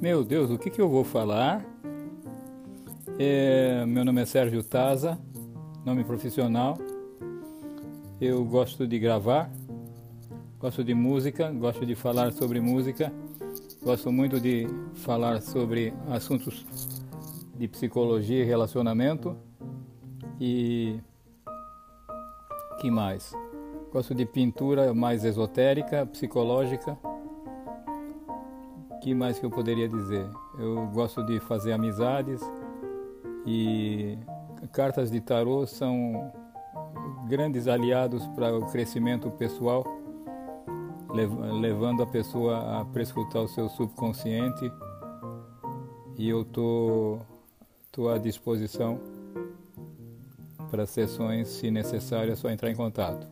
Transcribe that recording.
Meu Deus, o que, que eu vou falar? É, meu nome é Sérgio Taza, nome profissional. Eu gosto de gravar, gosto de música, gosto de falar sobre música, gosto muito de falar sobre assuntos de psicologia e relacionamento. E que mais? Gosto de pintura mais esotérica, psicológica que mais que eu poderia dizer? Eu gosto de fazer amizades e cartas de tarô são grandes aliados para o crescimento pessoal, levando a pessoa a prescrutar o seu subconsciente. E eu tô, tô à disposição para sessões, se necessário, é só entrar em contato.